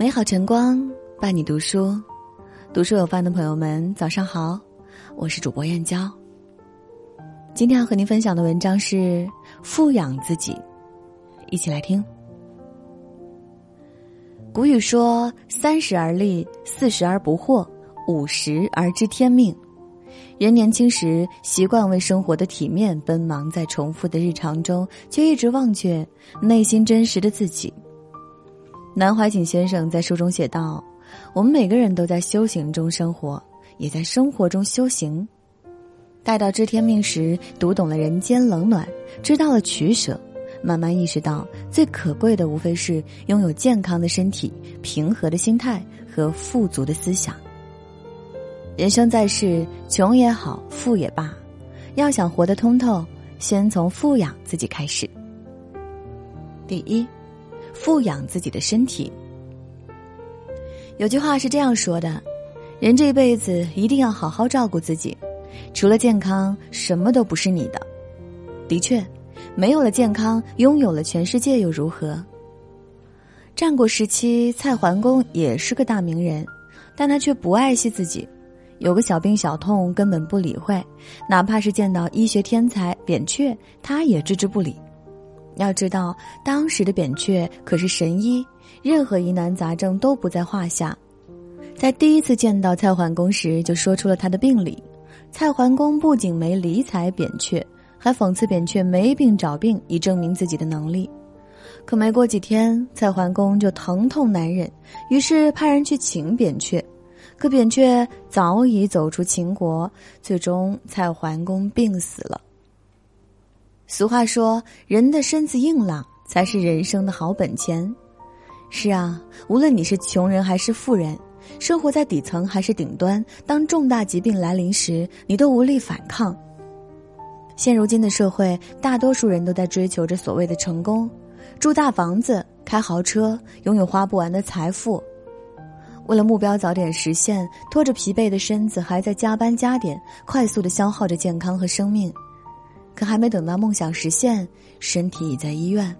美好晨光伴你读书，读书有范的朋友们，早上好，我是主播燕娇。今天要和您分享的文章是富养自己，一起来听。古语说：“三十而立，四十而不惑，五十而知天命。”人年轻时习惯为生活的体面奔忙，在重复的日常中，却一直忘却内心真实的自己。南怀瑾先生在书中写道：“我们每个人都在修行中生活，也在生活中修行。待到知天命时，读懂了人间冷暖，知道了取舍，慢慢意识到最可贵的无非是拥有健康的身体、平和的心态和富足的思想。人生在世，穷也好，富也罢，要想活得通透，先从富养自己开始。第一。”富养自己的身体。有句话是这样说的：人这一辈子一定要好好照顾自己，除了健康，什么都不是你的。的确，没有了健康，拥有了全世界又如何？战国时期，蔡桓公也是个大名人，但他却不爱惜自己，有个小病小痛根本不理会，哪怕是见到医学天才扁鹊，他也置之不理。要知道，当时的扁鹊可是神医，任何疑难杂症都不在话下。在第一次见到蔡桓公时，就说出了他的病理。蔡桓公不仅没理睬扁鹊，还讽刺扁鹊没病找病，以证明自己的能力。可没过几天，蔡桓公就疼痛难忍，于是派人去请扁鹊。可扁鹊早已走出秦国，最终蔡桓公病死了。俗话说：“人的身子硬朗才是人生的好本钱。”是啊，无论你是穷人还是富人，生活在底层还是顶端，当重大疾病来临时，你都无力反抗。现如今的社会，大多数人都在追求着所谓的成功，住大房子、开豪车、拥有花不完的财富。为了目标早点实现，拖着疲惫的身子，还在加班加点，快速的消耗着健康和生命。可还没等到梦想实现，身体已在医院。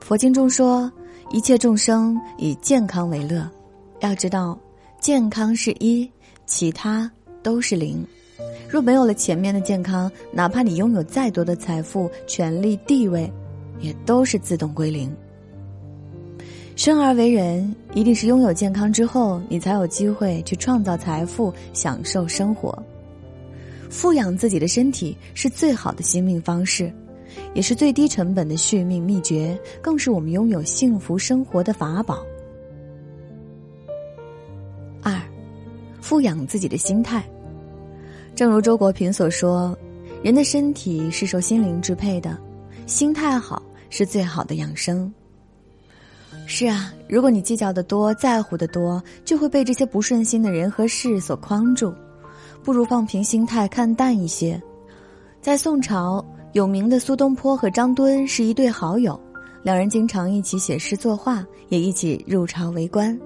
佛经中说，一切众生以健康为乐。要知道，健康是一，其他都是零。若没有了前面的健康，哪怕你拥有再多的财富、权力、地位，也都是自动归零。生而为人，一定是拥有健康之后，你才有机会去创造财富、享受生活。富养自己的身体是最好的心命方式，也是最低成本的续命秘诀，更是我们拥有幸福生活的法宝。二，富养自己的心态。正如周国平所说：“人的身体是受心灵支配的，心态好是最好的养生。”是啊，如果你计较的多，在乎的多，就会被这些不顺心的人和事所框住。不如放平心态，看淡一些。在宋朝，有名的苏东坡和张敦是一对好友，两人经常一起写诗作画，也一起入朝为官。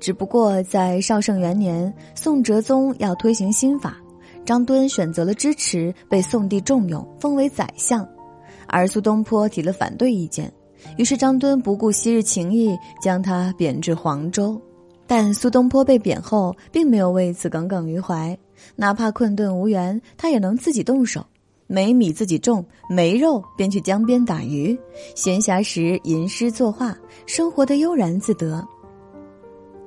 只不过在绍圣元年，宋哲宗要推行新法，张敦选择了支持，被宋帝重用，封为宰相；而苏东坡提了反对意见，于是张敦不顾昔日情谊，将他贬至黄州。但苏东坡被贬后，并没有为此耿耿于怀。哪怕困顿无援，他也能自己动手，没米自己种，没肉便去江边打鱼，闲暇时吟诗作画，生活的悠然自得。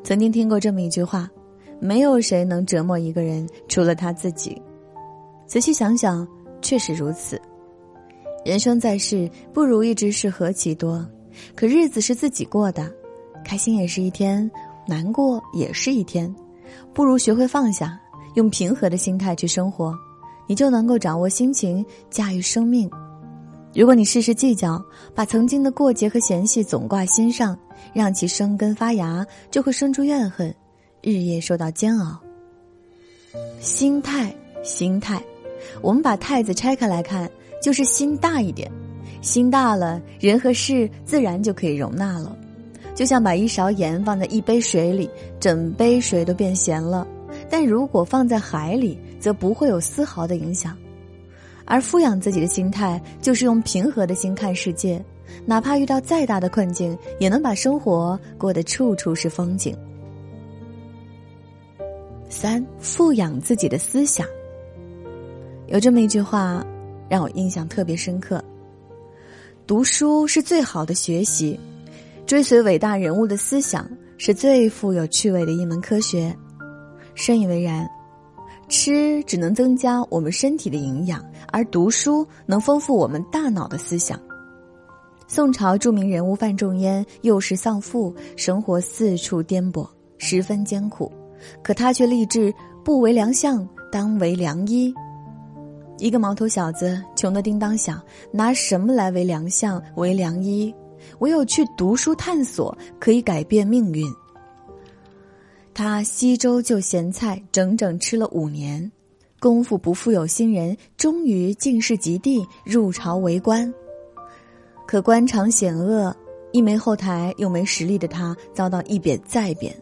曾经听过这么一句话：没有谁能折磨一个人，除了他自己。仔细想想，确实如此。人生在世，不如意之事何其多，可日子是自己过的，开心也是一天，难过也是一天，不如学会放下。用平和的心态去生活，你就能够掌握心情，驾驭生命。如果你事事计较，把曾经的过节和嫌隙总挂心上，让其生根发芽，就会生出怨恨，日夜受到煎熬。心态，心态，我们把“太”字拆开来看，就是心大一点。心大了，人和事自然就可以容纳了。就像把一勺盐放在一杯水里，整杯水都变咸了。但如果放在海里，则不会有丝毫的影响。而富养自己的心态，就是用平和的心看世界，哪怕遇到再大的困境，也能把生活过得处处是风景。三，富养自己的思想。有这么一句话，让我印象特别深刻：读书是最好的学习，追随伟大人物的思想是最富有趣味的一门科学。深以为然。吃只能增加我们身体的营养，而读书能丰富我们大脑的思想。宋朝著名人物范仲淹幼时丧父，生活四处颠簸，十分艰苦。可他却立志不为良相，当为良医。一个毛头小子，穷得叮当响，拿什么来为良相、为良医？唯有去读书探索，可以改变命运。他西周就咸菜，整整吃了五年，功夫不负有心人，终于进士及第，入朝为官。可官场险恶，一没后台又没实力的他，遭到一贬再贬。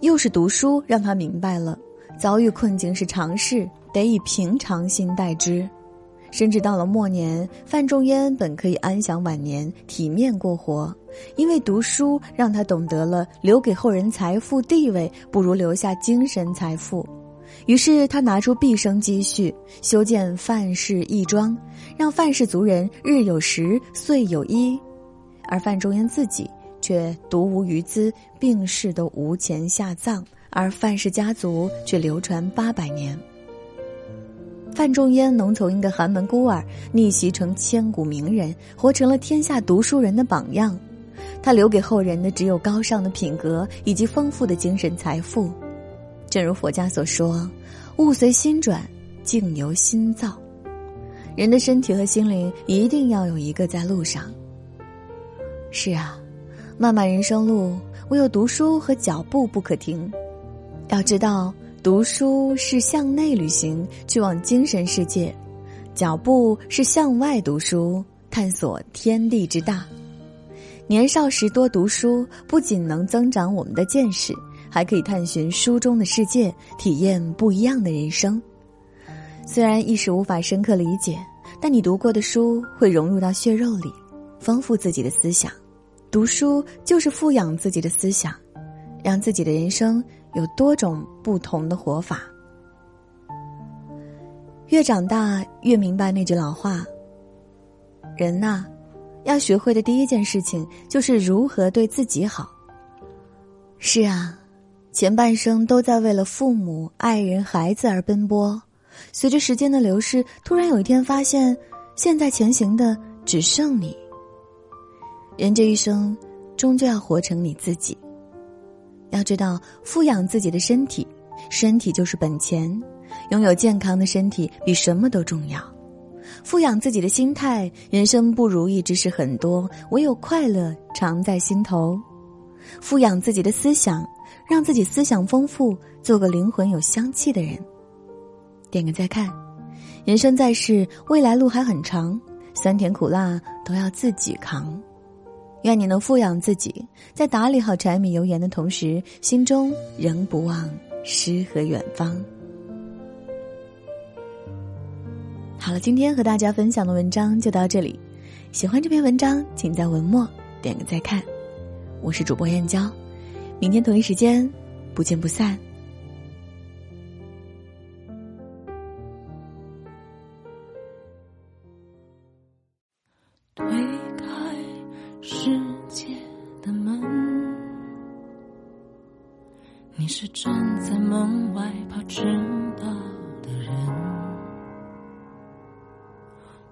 又是读书让他明白了，遭遇困境是常事，得以平常心待之。甚至到了末年，范仲淹本可以安享晚年，体面过活，因为读书让他懂得了留给后人财富地位，不如留下精神财富。于是他拿出毕生积蓄，修建范氏义庄，让范氏族人日有食，岁有衣，而范仲淹自己却独无余资，病逝都无钱下葬，而范氏家族却流传八百年。范仲淹能从一个寒门孤儿逆袭成千古名人，活成了天下读书人的榜样。他留给后人的只有高尚的品格以及丰富的精神财富。正如佛家所说：“物随心转，境由心造。”人的身体和心灵一定要有一个在路上。是啊，漫漫人生路，唯有读书和脚步不可停。要知道。读书是向内旅行，去往精神世界；脚步是向外读书，探索天地之大。年少时多读书，不仅能增长我们的见识，还可以探寻书中的世界，体验不一样的人生。虽然一时无法深刻理解，但你读过的书会融入到血肉里，丰富自己的思想。读书就是富养自己的思想，让自己的人生。有多种不同的活法。越长大，越明白那句老话：人呐，要学会的第一件事情就是如何对自己好。是啊，前半生都在为了父母、爱人、孩子而奔波，随着时间的流逝，突然有一天发现，现在前行的只剩你。人这一生，终究要活成你自己。要知道，富养自己的身体，身体就是本钱。拥有健康的身体比什么都重要。富养自己的心态，人生不如意之事很多，唯有快乐常在心头。富养自己的思想，让自己思想丰富，做个灵魂有香气的人。点个再看，人生在世，未来路还很长，酸甜苦辣都要自己扛。愿你能富养自己，在打理好柴米油盐的同时，心中仍不忘诗和远方。好了，今天和大家分享的文章就到这里。喜欢这篇文章，请在文末点个再看。我是主播燕娇，明天同一时间不见不散。在门外怕迟到的人，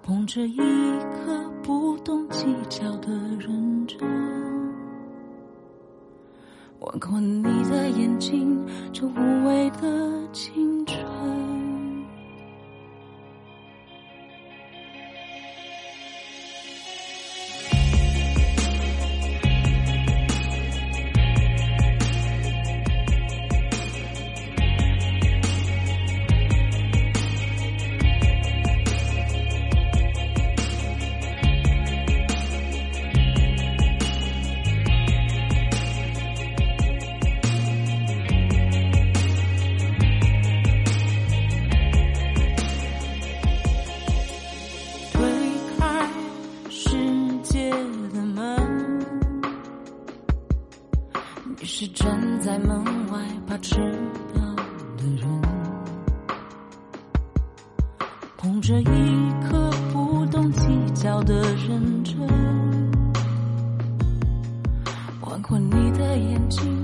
捧着一颗不懂计较的认真，吻过你的眼睛，这无畏的青春。我知道的人，捧着一颗不懂计较的认真，玩过你的眼睛，